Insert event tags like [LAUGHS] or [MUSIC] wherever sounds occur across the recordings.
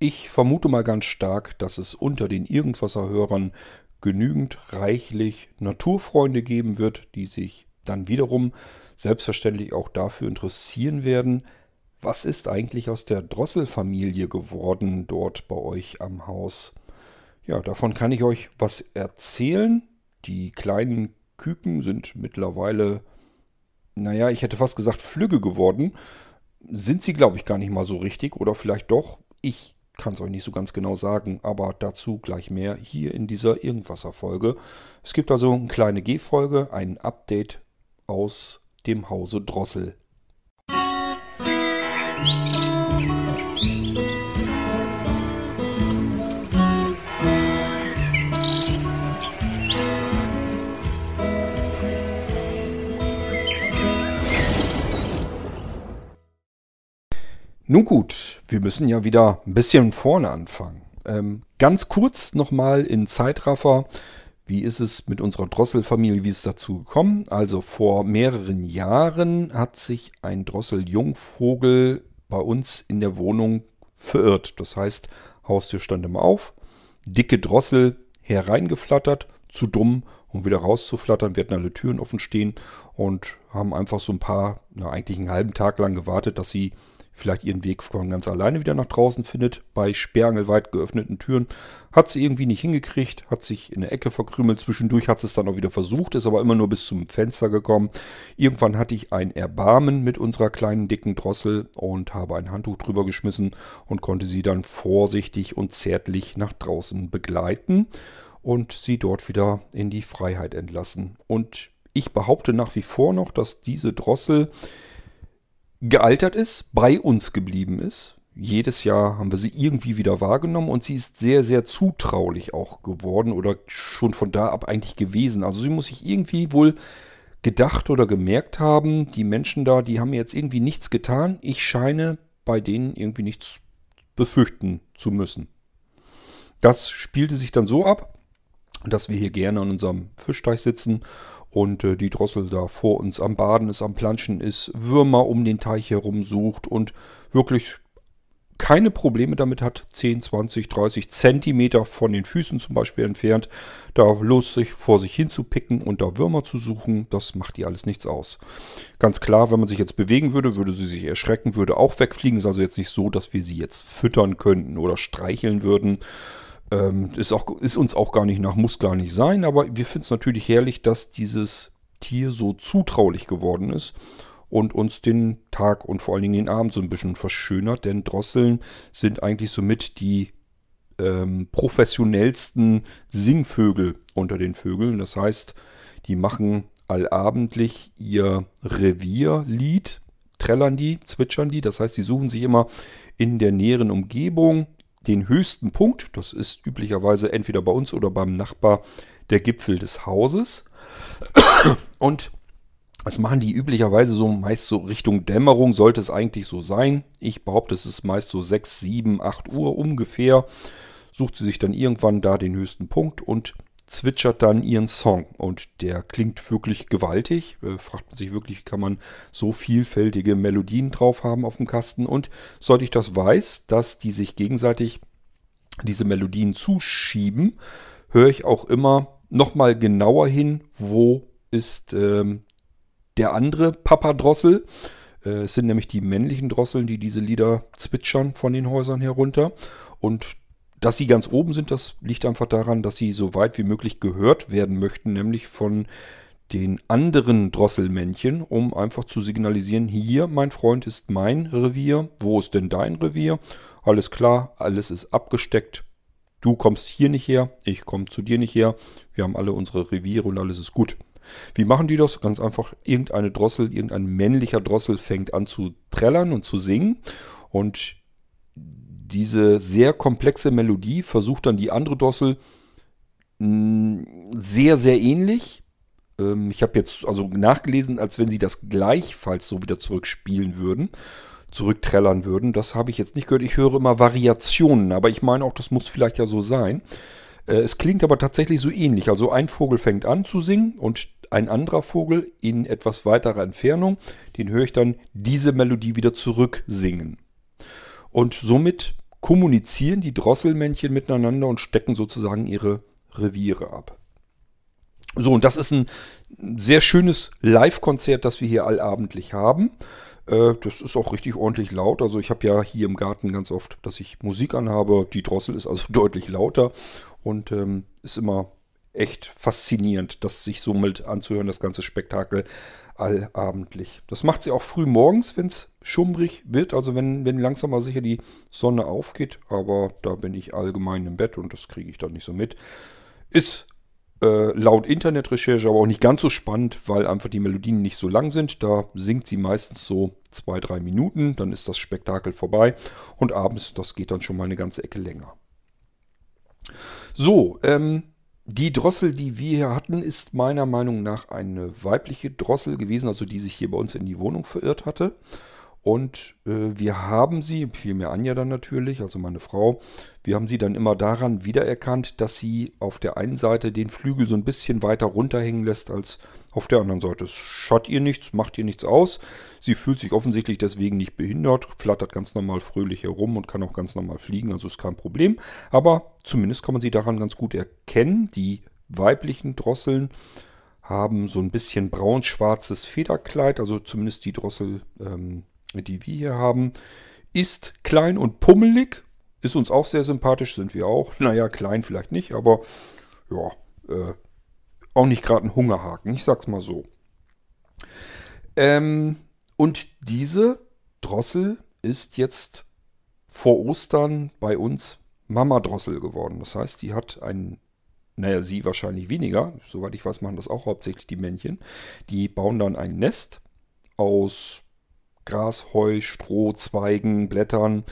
Ich vermute mal ganz stark, dass es unter den Irgendwasser-Hörern genügend reichlich Naturfreunde geben wird, die sich dann wiederum selbstverständlich auch dafür interessieren werden, was ist eigentlich aus der Drosselfamilie geworden dort bei euch am Haus. Ja, davon kann ich euch was erzählen. Die kleinen Küken sind mittlerweile, naja, ich hätte fast gesagt flügge geworden. Sind sie, glaube ich, gar nicht mal so richtig oder vielleicht doch. Ich kann es euch nicht so ganz genau sagen, aber dazu gleich mehr hier in dieser Irgendwasser-Folge. Es gibt also eine kleine G-Folge, ein Update aus dem Hause Drossel. Nun gut, wir müssen ja wieder ein bisschen vorne anfangen. Ähm, ganz kurz nochmal in Zeitraffer. Wie ist es mit unserer Drosselfamilie? Wie ist es dazu gekommen? Also vor mehreren Jahren hat sich ein Drosseljungvogel bei uns in der Wohnung verirrt. Das heißt, Haustür stand immer auf, dicke Drossel hereingeflattert, zu dumm, um wieder rauszuflattern. Wir hatten alle Türen offen stehen und haben einfach so ein paar, na, eigentlich einen halben Tag lang gewartet, dass sie vielleicht ihren Weg von ganz alleine wieder nach draußen findet. Bei sperrangelweit geöffneten Türen hat sie irgendwie nicht hingekriegt, hat sich in der Ecke verkrümelt. Zwischendurch hat sie es dann auch wieder versucht, ist aber immer nur bis zum Fenster gekommen. Irgendwann hatte ich ein Erbarmen mit unserer kleinen dicken Drossel und habe ein Handtuch drüber geschmissen und konnte sie dann vorsichtig und zärtlich nach draußen begleiten und sie dort wieder in die Freiheit entlassen. Und ich behaupte nach wie vor noch, dass diese Drossel gealtert ist, bei uns geblieben ist. Jedes Jahr haben wir sie irgendwie wieder wahrgenommen und sie ist sehr, sehr zutraulich auch geworden oder schon von da ab eigentlich gewesen. Also sie muss sich irgendwie wohl gedacht oder gemerkt haben, die Menschen da, die haben jetzt irgendwie nichts getan. Ich scheine bei denen irgendwie nichts befürchten zu müssen. Das spielte sich dann so ab, dass wir hier gerne an unserem Fischteich sitzen und äh, die Drossel da vor uns am Baden ist, am Planschen ist, Würmer um den Teich herum sucht und wirklich keine Probleme damit hat, 10, 20, 30 Zentimeter von den Füßen zum Beispiel entfernt, da lustig vor sich hin zu picken und da Würmer zu suchen, das macht ihr alles nichts aus. Ganz klar, wenn man sich jetzt bewegen würde, würde sie sich erschrecken, würde auch wegfliegen. Ist also jetzt nicht so, dass wir sie jetzt füttern könnten oder streicheln würden. Ähm, ist, auch, ist uns auch gar nicht nach, muss gar nicht sein, aber wir finden es natürlich herrlich, dass dieses Tier so zutraulich geworden ist und uns den Tag und vor allen Dingen den Abend so ein bisschen verschönert, denn Drosseln sind eigentlich somit die ähm, professionellsten Singvögel unter den Vögeln. Das heißt, die machen allabendlich ihr Revierlied, trällern die, zwitschern die. Das heißt, sie suchen sich immer in der näheren Umgebung den höchsten Punkt. Das ist üblicherweise entweder bei uns oder beim Nachbar der Gipfel des Hauses. [COUGHS] Und das machen die üblicherweise so meist so Richtung Dämmerung, sollte es eigentlich so sein. Ich behaupte, es ist meist so 6, 7, 8 Uhr ungefähr. Sucht sie sich dann irgendwann da den höchsten Punkt und zwitschert dann ihren Song. Und der klingt wirklich gewaltig. Äh, fragt man sich wirklich, kann man so vielfältige Melodien drauf haben auf dem Kasten. Und sollte ich das weiß, dass die sich gegenseitig diese Melodien zuschieben, höre ich auch immer nochmal genauer hin, wo ist ähm, der andere Papadrossel. Äh, es sind nämlich die männlichen Drosseln, die diese Lieder zwitschern von den Häusern herunter. Und dass sie ganz oben sind, das liegt einfach daran, dass sie so weit wie möglich gehört werden möchten, nämlich von den anderen Drosselmännchen, um einfach zu signalisieren, hier, mein Freund, ist mein Revier, wo ist denn dein Revier? Alles klar, alles ist abgesteckt, du kommst hier nicht her, ich komme zu dir nicht her, wir haben alle unsere Reviere und alles ist gut. Wie machen die das? Ganz einfach, irgendeine Drossel, irgendein männlicher Drossel fängt an zu trällern und zu singen und diese sehr komplexe Melodie versucht dann die andere Drossel mm, sehr, sehr ähnlich. Ähm, ich habe jetzt also nachgelesen, als wenn sie das gleichfalls so wieder zurückspielen würden, zurückträllern würden. Das habe ich jetzt nicht gehört. Ich höre immer Variationen, aber ich meine auch, das muss vielleicht ja so sein. Äh, es klingt aber tatsächlich so ähnlich. Also ein Vogel fängt an zu singen und ein anderer Vogel in etwas weiterer Entfernung, den höre ich dann diese Melodie wieder zurück singen. Und somit kommunizieren die Drosselmännchen miteinander und stecken sozusagen ihre Reviere ab. So, und das ist ein sehr schönes Live-Konzert, das wir hier allabendlich haben. Äh, das ist auch richtig ordentlich laut. Also ich habe ja hier im Garten ganz oft, dass ich Musik anhabe. Die Drossel ist also [LAUGHS] deutlich lauter und ähm, ist immer echt faszinierend, das sich so mit anzuhören, das ganze Spektakel allabendlich. Das macht sie auch früh morgens, wenn es schummrig wird, also wenn, wenn langsam mal sicher die Sonne aufgeht, aber da bin ich allgemein im Bett und das kriege ich dann nicht so mit. Ist äh, laut Internetrecherche aber auch nicht ganz so spannend, weil einfach die Melodien nicht so lang sind. Da singt sie meistens so zwei, drei Minuten, dann ist das Spektakel vorbei und abends, das geht dann schon mal eine ganze Ecke länger. So, ähm, die Drossel, die wir hier hatten, ist meiner Meinung nach eine weibliche Drossel gewesen, also die sich hier bei uns in die Wohnung verirrt hatte. Und äh, wir haben sie, vielmehr Anja dann natürlich, also meine Frau, wir haben sie dann immer daran wiedererkannt, dass sie auf der einen Seite den Flügel so ein bisschen weiter runterhängen lässt als auf der anderen Seite. Es schaut ihr nichts, macht ihr nichts aus. Sie fühlt sich offensichtlich deswegen nicht behindert, flattert ganz normal fröhlich herum und kann auch ganz normal fliegen, also ist kein Problem. Aber zumindest kann man sie daran ganz gut erkennen. Die weiblichen Drosseln haben so ein bisschen braun-schwarzes Federkleid, also zumindest die Drossel, ähm, die wir hier haben, ist klein und pummelig, ist uns auch sehr sympathisch, sind wir auch. Naja, klein vielleicht nicht, aber ja, äh, auch nicht gerade ein Hungerhaken, ich sag's mal so. Ähm, und diese Drossel ist jetzt vor Ostern bei uns Mama Drossel geworden. Das heißt, die hat einen, naja, sie wahrscheinlich weniger, soweit ich weiß, machen das auch hauptsächlich die Männchen. Die bauen dann ein Nest aus Gras, Heu, Stroh, Zweigen, Blättern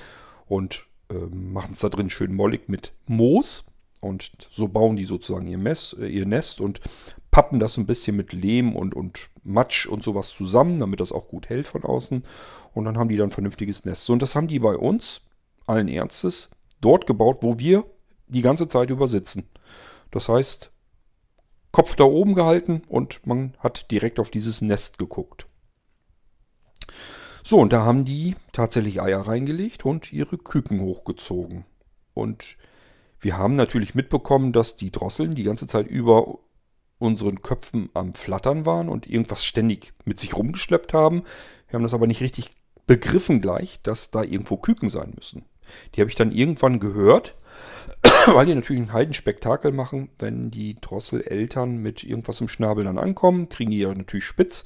und äh, machen es da drin schön mollig mit Moos. Und so bauen die sozusagen ihr, Mess, äh, ihr Nest und pappen das ein bisschen mit Lehm und, und Matsch und sowas zusammen, damit das auch gut hält von außen. Und dann haben die dann ein vernünftiges Nest. So, und das haben die bei uns, allen Ernstes, dort gebaut, wo wir die ganze Zeit über sitzen. Das heißt, Kopf da oben gehalten und man hat direkt auf dieses Nest geguckt. So, und da haben die tatsächlich Eier reingelegt und ihre Küken hochgezogen. Und wir haben natürlich mitbekommen, dass die Drosseln die ganze Zeit über unseren Köpfen am Flattern waren und irgendwas ständig mit sich rumgeschleppt haben. Wir haben das aber nicht richtig begriffen gleich, dass da irgendwo Küken sein müssen. Die habe ich dann irgendwann gehört, [CLEARS THROAT] weil die natürlich ein Heidenspektakel machen, wenn die Drosseleltern mit irgendwas im Schnabel dann ankommen, kriegen die ja natürlich spitz.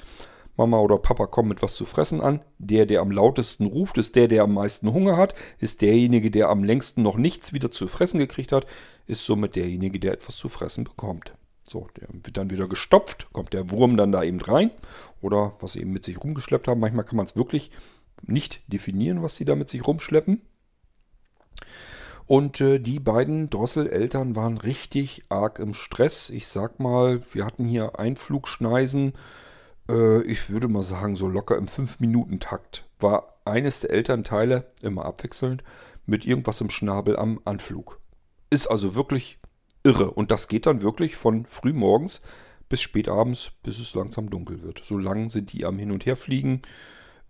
Mama oder Papa kommen mit was zu fressen an. Der, der am lautesten ruft, ist der, der am meisten Hunger hat. Ist derjenige, der am längsten noch nichts wieder zu fressen gekriegt hat, ist somit derjenige, der etwas zu fressen bekommt. So, der wird dann wieder gestopft, kommt der Wurm dann da eben rein oder was sie eben mit sich rumgeschleppt haben. Manchmal kann man es wirklich nicht definieren, was sie da mit sich rumschleppen. Und äh, die beiden Drosseleltern waren richtig arg im Stress. Ich sag mal, wir hatten hier Einflugschneisen äh, ich würde mal sagen, so locker im 5-Minuten-Takt war eines der Elternteile, immer abwechselnd, mit irgendwas im Schnabel am Anflug. Ist also wirklich irre. Und das geht dann wirklich von frühmorgens bis spätabends, bis es langsam dunkel wird. So lang sind die am Hin- und Herfliegen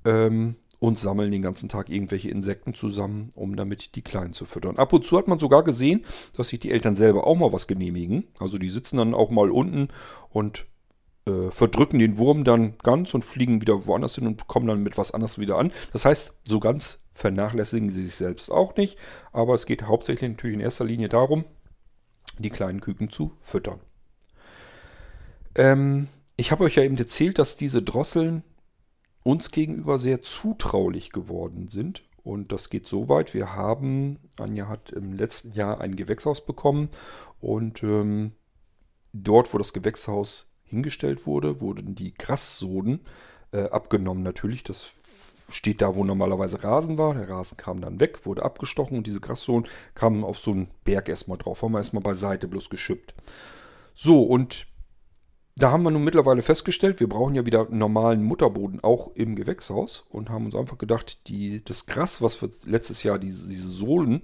ähm, und sammeln den ganzen Tag irgendwelche Insekten zusammen, um damit die Kleinen zu füttern. Ab und zu hat man sogar gesehen, dass sich die Eltern selber auch mal was genehmigen. Also die sitzen dann auch mal unten und äh, verdrücken den Wurm dann ganz und fliegen wieder woanders hin und kommen dann mit was anderes wieder an. Das heißt, so ganz vernachlässigen sie sich selbst auch nicht, aber es geht hauptsächlich natürlich in erster Linie darum, die kleinen Küken zu füttern. Ähm, ich habe euch ja eben erzählt, dass diese Drosseln uns gegenüber sehr zutraulich geworden sind. Und das geht so weit. Wir haben, Anja hat im letzten Jahr ein Gewächshaus bekommen und ähm, dort, wo das Gewächshaus hingestellt wurde, wurden die Grassoden äh, abgenommen natürlich. Das steht da, wo normalerweise Rasen war. Der Rasen kam dann weg, wurde abgestochen und diese Grassoden kamen auf so einen Berg erstmal drauf. Haben wir erstmal beiseite bloß geschippt. So, und da haben wir nun mittlerweile festgestellt, wir brauchen ja wieder normalen Mutterboden auch im Gewächshaus und haben uns einfach gedacht, die, das Gras, was wir letztes Jahr, diese, diese Sohlen,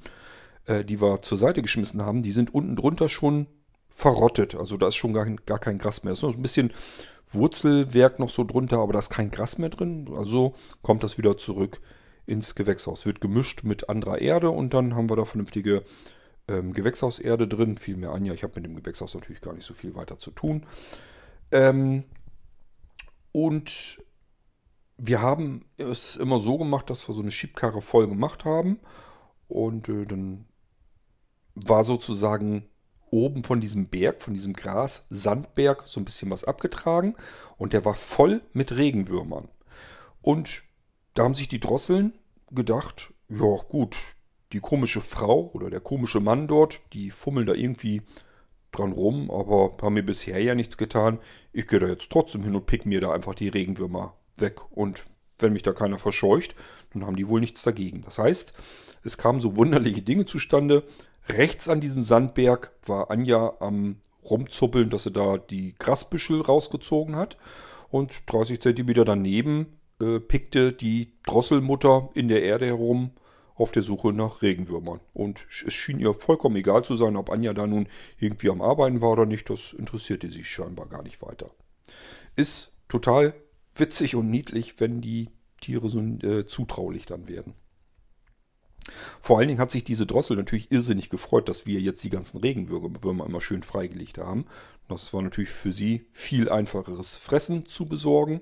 äh, die wir zur Seite geschmissen haben, die sind unten drunter schon verrottet. Also da ist schon gar, gar kein Gras mehr. Es ist noch ein bisschen Wurzelwerk noch so drunter, aber da ist kein Gras mehr drin. Also kommt das wieder zurück ins Gewächshaus. Wird gemischt mit anderer Erde und dann haben wir da vernünftige ähm, Gewächshauserde drin. Viel mehr Anja. Ich habe mit dem Gewächshaus natürlich gar nicht so viel weiter zu tun. Ähm, und wir haben es immer so gemacht, dass wir so eine Schiebkarre voll gemacht haben. Und äh, dann war sozusagen oben von diesem Berg, von diesem Gras, Sandberg, so ein bisschen was abgetragen. Und der war voll mit Regenwürmern. Und da haben sich die Drosseln gedacht, ja gut, die komische Frau oder der komische Mann dort, die fummeln da irgendwie dran rum, aber haben mir bisher ja nichts getan. Ich gehe da jetzt trotzdem hin und pick mir da einfach die Regenwürmer weg. Und wenn mich da keiner verscheucht, dann haben die wohl nichts dagegen. Das heißt, es kamen so wunderliche Dinge zustande. Rechts an diesem Sandberg war Anja am rumzuppeln, dass sie da die Grasbüschel rausgezogen hat. Und 30 Zentimeter daneben äh, pickte die Drosselmutter in der Erde herum auf der Suche nach Regenwürmern. Und es schien ihr vollkommen egal zu sein, ob Anja da nun irgendwie am Arbeiten war oder nicht. Das interessierte sie scheinbar gar nicht weiter. Ist total witzig und niedlich, wenn die Tiere so äh, zutraulich dann werden. Vor allen Dingen hat sich diese Drossel natürlich irrsinnig gefreut, dass wir jetzt die ganzen Regenwürmer immer schön freigelegt haben. Das war natürlich für sie viel einfacheres Fressen zu besorgen.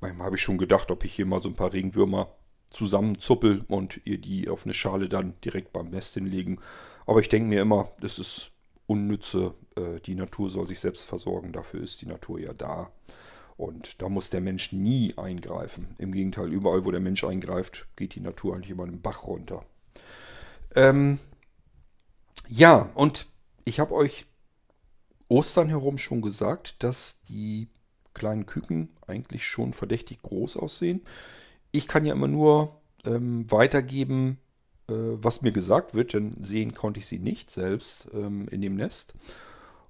Manchmal habe ich schon gedacht, ob ich hier mal so ein paar Regenwürmer zusammenzuppel und ihr die auf eine Schale dann direkt beim Nest hinlegen. Aber ich denke mir immer, das ist unnütze. Äh, die Natur soll sich selbst versorgen. Dafür ist die Natur ja da. Und da muss der Mensch nie eingreifen. Im Gegenteil, überall, wo der Mensch eingreift, geht die Natur eigentlich immer einen Bach runter. Ähm, ja, und ich habe euch Ostern herum schon gesagt, dass die kleinen Küken eigentlich schon verdächtig groß aussehen ich kann ja immer nur ähm, weitergeben, äh, was mir gesagt wird, denn sehen konnte ich sie nicht selbst ähm, in dem Nest.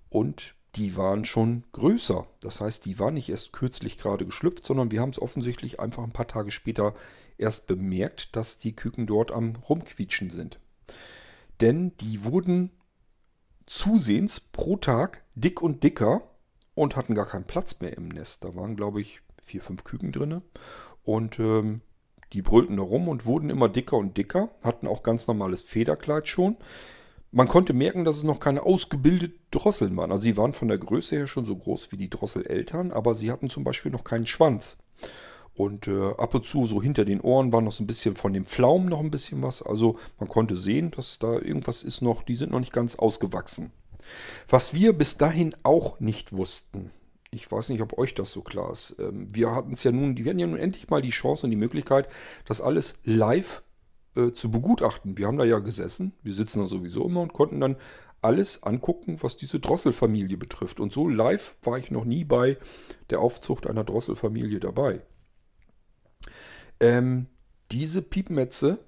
Und die waren schon größer. Das heißt, die waren nicht erst kürzlich gerade geschlüpft, sondern wir haben es offensichtlich einfach ein paar Tage später erst bemerkt, dass die Küken dort am Rumquietschen sind. Denn die wurden zusehends pro Tag dick und dicker und hatten gar keinen Platz mehr im Nest. Da waren, glaube ich, vier, fünf Küken drin. Und ähm, die brüllten da rum und wurden immer dicker und dicker, hatten auch ganz normales Federkleid schon. Man konnte merken, dass es noch keine ausgebildeten Drosseln waren. Also sie waren von der Größe her schon so groß wie die Drosseleltern, aber sie hatten zum Beispiel noch keinen Schwanz. Und äh, ab und zu so hinter den Ohren war noch so ein bisschen von dem Pflaumen noch ein bisschen was. Also man konnte sehen, dass da irgendwas ist noch, die sind noch nicht ganz ausgewachsen. Was wir bis dahin auch nicht wussten, ich weiß nicht, ob euch das so klar ist. Ähm, wir hatten es ja nun, die werden ja nun endlich mal die Chance und die Möglichkeit, das alles live äh, zu begutachten. Wir haben da ja gesessen, wir sitzen da sowieso immer und konnten dann alles angucken, was diese Drosselfamilie betrifft. Und so live war ich noch nie bei der Aufzucht einer Drosselfamilie dabei. Ähm, diese Piepmetze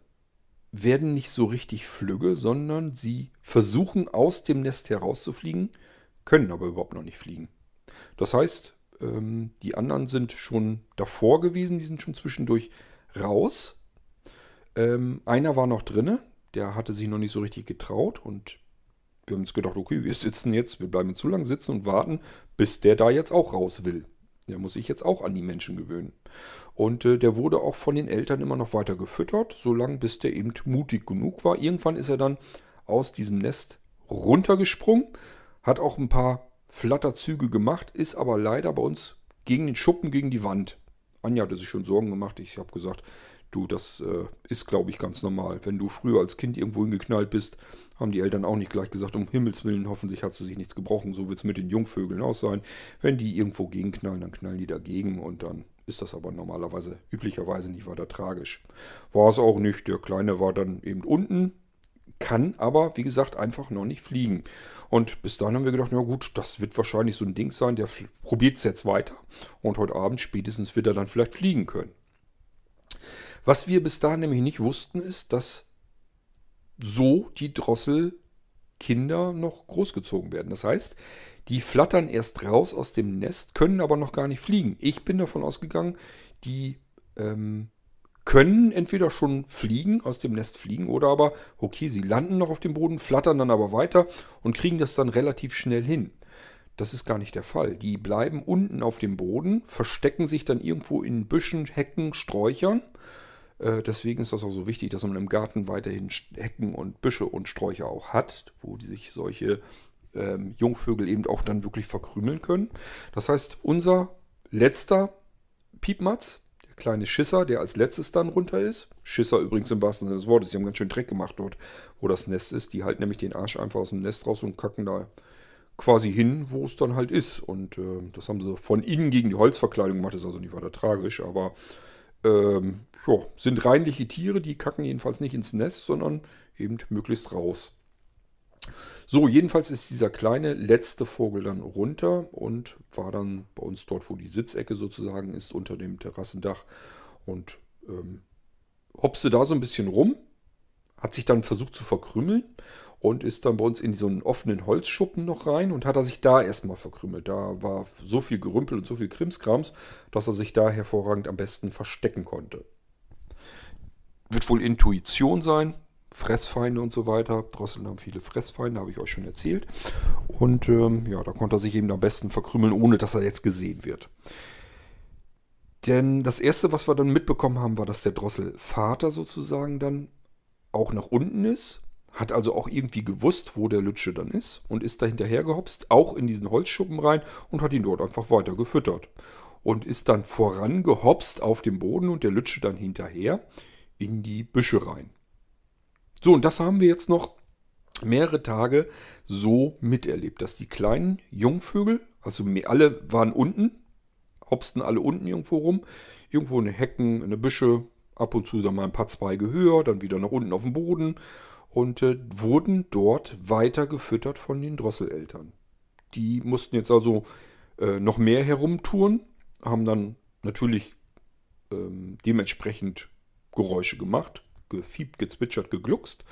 werden nicht so richtig flügge, sondern sie versuchen aus dem Nest herauszufliegen, können aber überhaupt noch nicht fliegen. Das heißt, ähm, die anderen sind schon davor gewesen, die sind schon zwischendurch raus. Ähm, einer war noch drinne, der hatte sich noch nicht so richtig getraut und wir haben uns gedacht, okay, wir sitzen jetzt, wir bleiben zu lang sitzen und warten, bis der da jetzt auch raus will. Der muss sich jetzt auch an die Menschen gewöhnen. Und äh, der wurde auch von den Eltern immer noch weiter gefüttert, solange bis der eben mutig genug war. Irgendwann ist er dann aus diesem Nest runtergesprungen, hat auch ein paar Flatterzüge gemacht, ist aber leider bei uns gegen den Schuppen, gegen die Wand. Anja hatte sich schon Sorgen gemacht. Ich habe gesagt, du, das äh, ist, glaube ich, ganz normal. Wenn du früher als Kind irgendwo hingeknallt bist, haben die Eltern auch nicht gleich gesagt, um Himmels Willen, hoffentlich hat sie sich nichts gebrochen. So wird es mit den Jungvögeln auch sein. Wenn die irgendwo gegenknallen, dann knallen die dagegen und dann ist das aber normalerweise, üblicherweise nicht weiter tragisch. War es auch nicht. Der Kleine war dann eben unten, kann aber, wie gesagt, einfach noch nicht fliegen. Und bis dahin haben wir gedacht, na gut, das wird wahrscheinlich so ein Ding sein, der probiert es jetzt weiter. Und heute Abend spätestens wird er dann vielleicht fliegen können. Was wir bis dahin nämlich nicht wussten, ist, dass so die Drosselkinder noch großgezogen werden. Das heißt, die flattern erst raus aus dem Nest, können aber noch gar nicht fliegen. Ich bin davon ausgegangen, die ähm, können entweder schon fliegen, aus dem Nest fliegen, oder aber, okay, sie landen noch auf dem Boden, flattern dann aber weiter und kriegen das dann relativ schnell hin. Das ist gar nicht der Fall. Die bleiben unten auf dem Boden, verstecken sich dann irgendwo in Büschen, Hecken, Sträuchern, deswegen ist das auch so wichtig, dass man im Garten weiterhin Hecken und Büsche und Sträucher auch hat, wo die sich solche ähm, Jungvögel eben auch dann wirklich verkrümeln können. Das heißt, unser letzter Piepmatz, der kleine Schisser, der als letztes dann runter ist. Schisser übrigens im wahrsten Sinne des Wortes, die haben ganz schön Dreck gemacht dort, wo das Nest ist. Die halten nämlich den Arsch einfach aus dem Nest raus und kacken da quasi hin, wo es dann halt ist. Und äh, das haben sie von innen gegen die Holzverkleidung gemacht, ist also nicht weiter tragisch, aber ähm, ja, sind reinliche Tiere, die kacken jedenfalls nicht ins Nest, sondern eben möglichst raus. So, jedenfalls ist dieser kleine letzte Vogel dann runter und war dann bei uns dort, wo die Sitzecke sozusagen ist, unter dem Terrassendach und ähm, hopste da so ein bisschen rum, hat sich dann versucht zu verkrümmeln und ist dann bei uns in so einen offenen Holzschuppen noch rein und hat er sich da erstmal verkrümmelt. Da war so viel Gerümpel und so viel Krimskrams, dass er sich da hervorragend am besten verstecken konnte. Wird wohl Intuition sein, Fressfeinde und so weiter. Drosseln haben viele Fressfeinde, habe ich euch schon erzählt. Und ähm, ja, da konnte er sich eben am besten verkrümmeln, ohne dass er jetzt gesehen wird. Denn das erste, was wir dann mitbekommen haben, war, dass der Drosselvater sozusagen dann auch nach unten ist hat also auch irgendwie gewusst, wo der Lütsche dann ist und ist da hinterher gehopst, auch in diesen Holzschuppen rein und hat ihn dort einfach weiter gefüttert. Und ist dann vorangehopst auf dem Boden und der Lütsche dann hinterher in die Büsche rein. So, und das haben wir jetzt noch mehrere Tage so miterlebt, dass die kleinen Jungvögel, also alle waren unten, hopsten alle unten irgendwo rum, irgendwo in Hecken, in den Büsche, ab und zu dann mal ein paar Zweige höher, dann wieder nach unten auf dem Boden und äh, wurden dort weiter gefüttert von den Drosseleltern. Die mussten jetzt also äh, noch mehr herumtouren, haben dann natürlich ähm, dementsprechend Geräusche gemacht, gefiebt, gezwitschert, gegluckst.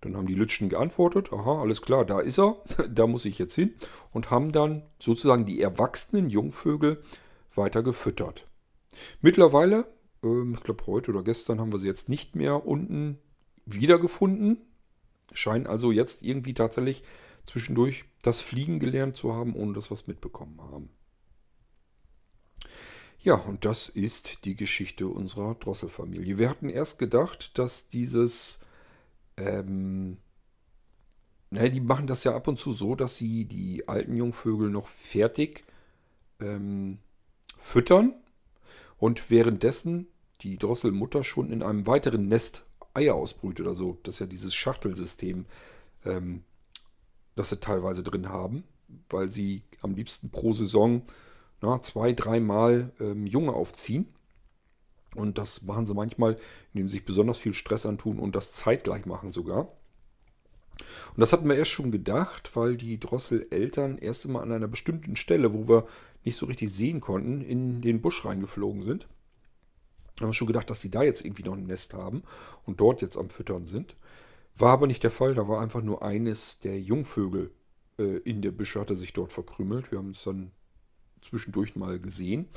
Dann haben die Lütschen geantwortet, aha, alles klar, da ist er, [LAUGHS] da muss ich jetzt hin. Und haben dann sozusagen die erwachsenen Jungvögel weiter gefüttert. Mittlerweile, ich glaube heute oder gestern haben wir sie jetzt nicht mehr unten wiedergefunden scheinen also jetzt irgendwie tatsächlich zwischendurch das Fliegen gelernt zu haben, ohne dass wir es mitbekommen haben. Ja, und das ist die Geschichte unserer Drosselfamilie. Wir hatten erst gedacht, dass dieses, ähm, naja, die machen das ja ab und zu so, dass sie die alten Jungvögel noch fertig ähm, füttern und währenddessen die Drosselmutter schon in einem weiteren Nest Eier ausbrütet oder so. Das ist ja dieses Schachtelsystem, ähm, das sie teilweise drin haben, weil sie am liebsten pro Saison na, zwei, dreimal ähm, Junge aufziehen. Und das machen sie manchmal, indem sie sich besonders viel Stress antun und das zeitgleich machen sogar. Und das hatten wir erst schon gedacht, weil die Drosseleltern erst einmal an einer bestimmten Stelle, wo wir nicht so richtig sehen konnten, in den Busch reingeflogen sind haben wir schon gedacht, dass sie da jetzt irgendwie noch ein Nest haben und dort jetzt am Füttern sind. War aber nicht der Fall. Da war einfach nur eines der Jungvögel äh, in der Büsche, hatte sich dort verkrümelt. Wir haben es dann zwischendurch mal gesehen.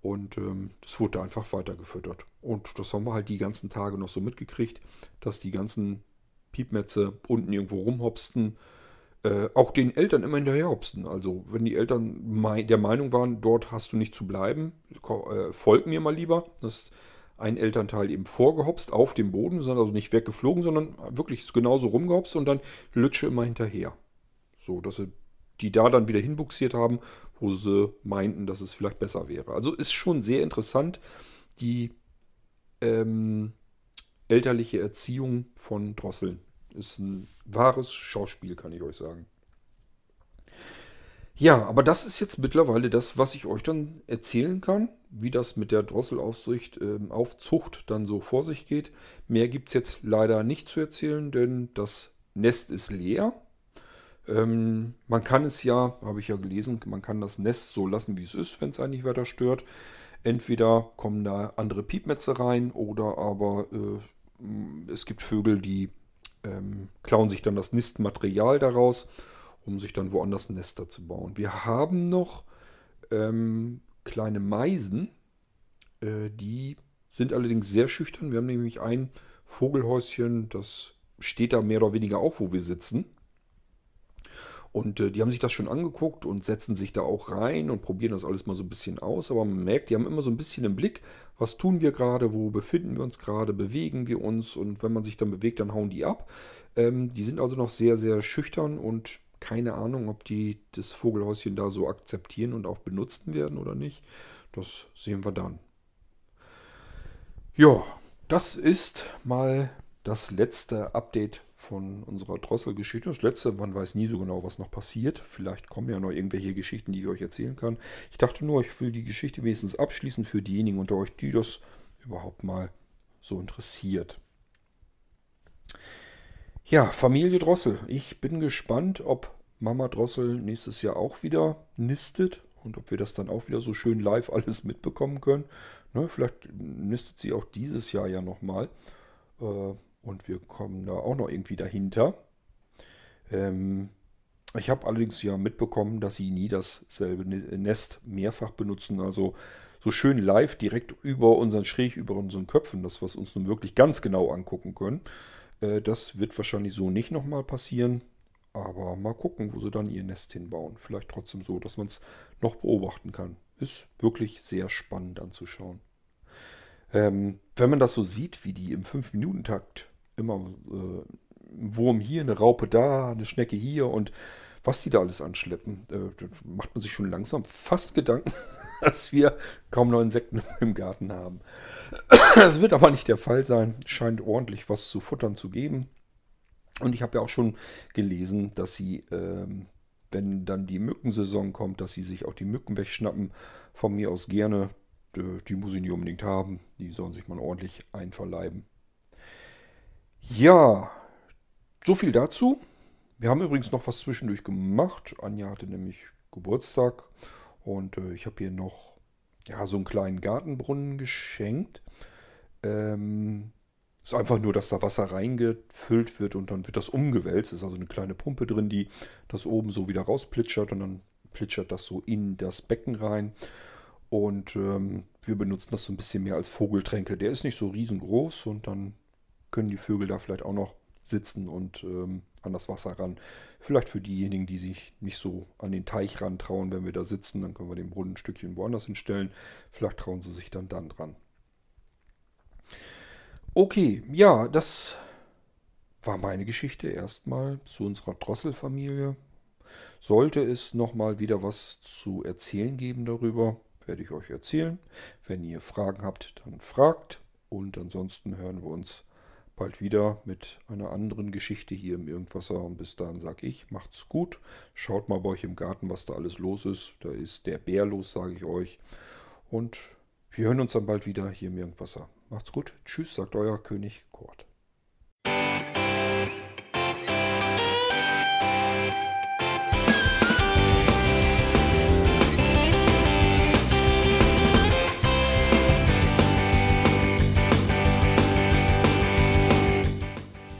Und ähm, das wurde einfach weiter gefüttert. Und das haben wir halt die ganzen Tage noch so mitgekriegt, dass die ganzen Piepmetze unten irgendwo rumhopsten äh, auch den Eltern immer hinterherhopsten. Also wenn die Eltern der Meinung waren, dort hast du nicht zu bleiben, äh, folg mir mal lieber. Das ist ein Elternteil eben vorgehopst auf dem Boden, sind also nicht weggeflogen, sondern wirklich genauso rumgehopst und dann Lütsche immer hinterher. So, dass sie die da dann wieder hinbuxiert haben, wo sie meinten, dass es vielleicht besser wäre. Also ist schon sehr interessant, die ähm, elterliche Erziehung von Drosseln. Ist ein wahres Schauspiel, kann ich euch sagen. Ja, aber das ist jetzt mittlerweile das, was ich euch dann erzählen kann, wie das mit der Drosselaufsicht, äh, Aufzucht dann so vor sich geht. Mehr gibt es jetzt leider nicht zu erzählen, denn das Nest ist leer. Ähm, man kann es ja, habe ich ja gelesen, man kann das Nest so lassen, wie es ist, wenn es eigentlich weiter stört. Entweder kommen da andere Piepmetze rein oder aber äh, es gibt Vögel, die ähm, klauen sich dann das Nistmaterial daraus, um sich dann woanders Nester zu bauen. Wir haben noch ähm, kleine Meisen, äh, die sind allerdings sehr schüchtern. Wir haben nämlich ein Vogelhäuschen, das steht da mehr oder weniger auch, wo wir sitzen. Und äh, die haben sich das schon angeguckt und setzen sich da auch rein und probieren das alles mal so ein bisschen aus. Aber man merkt, die haben immer so ein bisschen im Blick, was tun wir gerade, wo befinden wir uns gerade, bewegen wir uns. Und wenn man sich dann bewegt, dann hauen die ab. Ähm, die sind also noch sehr, sehr schüchtern und keine Ahnung, ob die das Vogelhäuschen da so akzeptieren und auch benutzen werden oder nicht. Das sehen wir dann. Ja, das ist mal das letzte Update von unserer Drosselgeschichte. Das letzte, man weiß nie so genau, was noch passiert. Vielleicht kommen ja noch irgendwelche Geschichten, die ich euch erzählen kann. Ich dachte nur, ich will die Geschichte wenigstens abschließen für diejenigen unter euch, die das überhaupt mal so interessiert. Ja, Familie Drossel. Ich bin gespannt, ob Mama Drossel nächstes Jahr auch wieder nistet und ob wir das dann auch wieder so schön live [LAUGHS] alles mitbekommen können. Ne, vielleicht nistet sie auch dieses Jahr ja nochmal. Äh, und wir kommen da auch noch irgendwie dahinter. Ähm, ich habe allerdings ja mitbekommen, dass sie nie dasselbe Nest mehrfach benutzen. Also so schön live direkt über unseren schräg über unseren Köpfen, das was uns nun wirklich ganz genau angucken können. Äh, das wird wahrscheinlich so nicht nochmal passieren. Aber mal gucken, wo sie dann ihr Nest hinbauen. Vielleicht trotzdem so, dass man es noch beobachten kann. Ist wirklich sehr spannend anzuschauen. Ähm, wenn man das so sieht, wie die im 5-Minuten-Takt immer äh, ein Wurm hier, eine Raupe da, eine Schnecke hier und was die da alles anschleppen, äh, macht man sich schon langsam fast Gedanken, [LAUGHS] dass wir kaum noch Insekten [LAUGHS] im Garten haben. Das wird aber nicht der Fall sein. Scheint ordentlich was zu futtern zu geben. Und ich habe ja auch schon gelesen, dass sie, ähm, wenn dann die Mückensaison kommt, dass sie sich auch die Mücken wegschnappen. Von mir aus gerne. Die muss ich nicht unbedingt haben. Die sollen sich mal ordentlich einverleiben. Ja, so viel dazu. Wir haben übrigens noch was zwischendurch gemacht. Anja hatte nämlich Geburtstag und äh, ich habe hier noch ja, so einen kleinen Gartenbrunnen geschenkt. Ähm, ist einfach nur, dass da Wasser reingefüllt wird und dann wird das umgewälzt. Ist also eine kleine Pumpe drin, die das oben so wieder rausplitschert und dann plitschert das so in das Becken rein. Und ähm, wir benutzen das so ein bisschen mehr als Vogeltränke. Der ist nicht so riesengroß und dann können die Vögel da vielleicht auch noch sitzen und ähm, an das Wasser ran. Vielleicht für diejenigen, die sich nicht so an den Teich ran trauen, wenn wir da sitzen, dann können wir den Brunnen ein Stückchen woanders hinstellen. Vielleicht trauen sie sich dann dann dran. Okay, ja, das war meine Geschichte erstmal zu unserer Drosselfamilie. Sollte es nochmal wieder was zu erzählen geben darüber, werde ich euch erzählen. Wenn ihr Fragen habt, dann fragt. Und ansonsten hören wir uns bald wieder mit einer anderen Geschichte hier im Irgendwasser. Und bis dahin sage ich, macht's gut. Schaut mal bei euch im Garten, was da alles los ist. Da ist der Bär los, sage ich euch. Und wir hören uns dann bald wieder hier im Irgendwasser. Macht's gut. Tschüss, sagt euer König Kurt.